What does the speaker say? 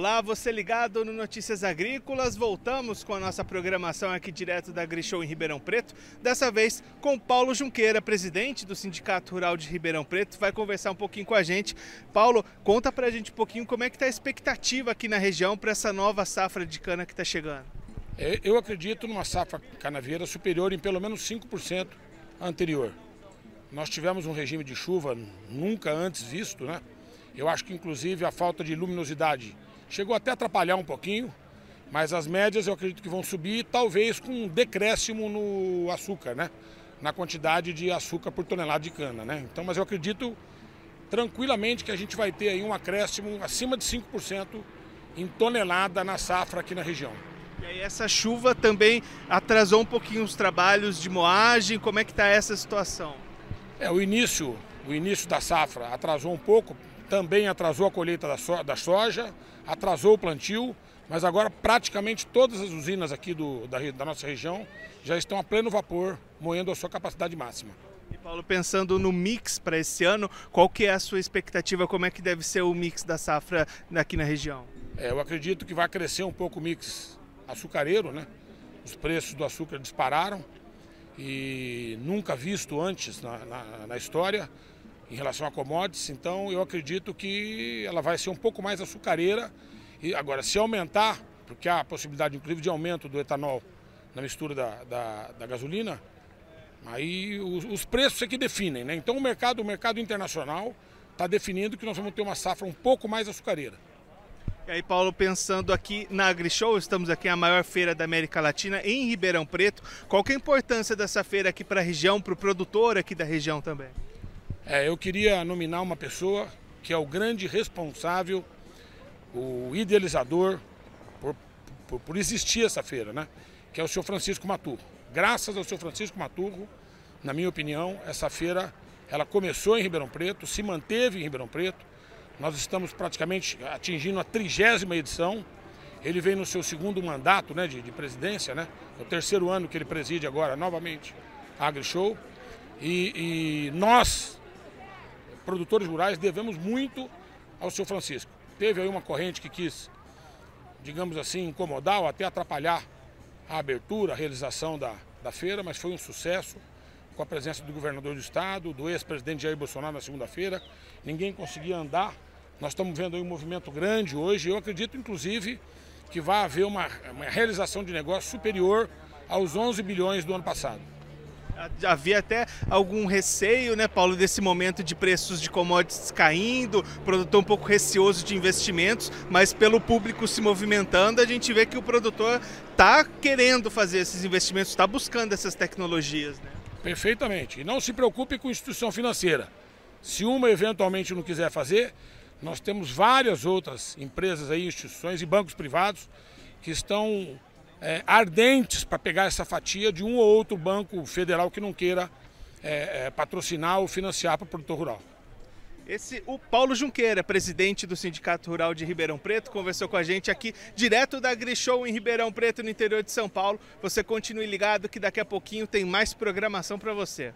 Olá, você ligado no Notícias Agrícolas. Voltamos com a nossa programação aqui direto da AgriShow em Ribeirão Preto. Dessa vez com Paulo Junqueira, presidente do Sindicato Rural de Ribeirão Preto, vai conversar um pouquinho com a gente. Paulo, conta pra gente um pouquinho como é que está a expectativa aqui na região para essa nova safra de cana que está chegando. É, eu acredito numa safra canavieira superior em pelo menos 5% anterior. Nós tivemos um regime de chuva nunca antes visto, né? Eu acho que inclusive a falta de luminosidade Chegou até a atrapalhar um pouquinho, mas as médias eu acredito que vão subir, talvez com um decréscimo no açúcar, né? Na quantidade de açúcar por tonelada de cana, né? Então, mas eu acredito tranquilamente que a gente vai ter aí um acréscimo acima de 5% em tonelada na safra aqui na região. E aí essa chuva também atrasou um pouquinho os trabalhos de moagem, como é que está essa situação? É, o início, o início da safra atrasou um pouco, também atrasou a colheita da, so da soja, atrasou o plantio, mas agora praticamente todas as usinas aqui do, da, da nossa região já estão a pleno vapor, moendo a sua capacidade máxima. E Paulo, pensando no mix para esse ano, qual que é a sua expectativa? Como é que deve ser o mix da safra aqui na região? É, eu acredito que vai crescer um pouco o mix açucareiro, né? Os preços do açúcar dispararam e nunca visto antes na, na, na história em relação a commodities, então eu acredito que ela vai ser um pouco mais açucareira. E agora, se aumentar, porque há a possibilidade inclusive de aumento do etanol na mistura da, da, da gasolina, aí os, os, preços é que definem, né? Então o mercado, o mercado internacional está definindo que nós vamos ter uma safra um pouco mais açucareira. E aí, Paulo, pensando aqui na AgriShow, estamos aqui na maior feira da América Latina, em Ribeirão Preto. Qual que é a importância dessa feira aqui para a região, para o produtor aqui da região também? É, eu queria nominar uma pessoa que é o grande responsável, o idealizador por, por, por existir essa feira, né? Que é o senhor Francisco Maturro. Graças ao senhor Francisco Maturro, na minha opinião, essa feira ela começou em Ribeirão Preto, se manteve em Ribeirão Preto. Nós estamos praticamente atingindo a trigésima edição. Ele vem no seu segundo mandato né, de, de presidência, né? É o terceiro ano que ele preside agora novamente a AgriShow. E, e nós, produtores rurais devemos muito ao seu Francisco. Teve aí uma corrente que quis, digamos assim, incomodar ou até atrapalhar a abertura, a realização da, da feira, mas foi um sucesso com a presença do governador do estado, do ex-presidente Jair Bolsonaro na segunda-feira. Ninguém conseguia andar. Nós estamos vendo aí um movimento grande hoje. Eu acredito, inclusive, que vai haver uma, uma realização de negócio superior aos 11 bilhões do ano passado havia até algum receio, né, Paulo, desse momento de preços de commodities caindo, produtor um pouco receoso de investimentos, mas pelo público se movimentando, a gente vê que o produtor está querendo fazer esses investimentos, está buscando essas tecnologias. Né? Perfeitamente. E não se preocupe com instituição financeira. Se uma eventualmente não quiser fazer, nós temos várias outras empresas aí, instituições e bancos privados que estão é, ardentes para pegar essa fatia de um ou outro banco federal que não queira é, é, patrocinar ou financiar para o produtor rural. Esse, o Paulo Junqueira, presidente do Sindicato Rural de Ribeirão Preto, conversou com a gente aqui direto da AgriShow em Ribeirão Preto, no interior de São Paulo. Você continue ligado que daqui a pouquinho tem mais programação para você.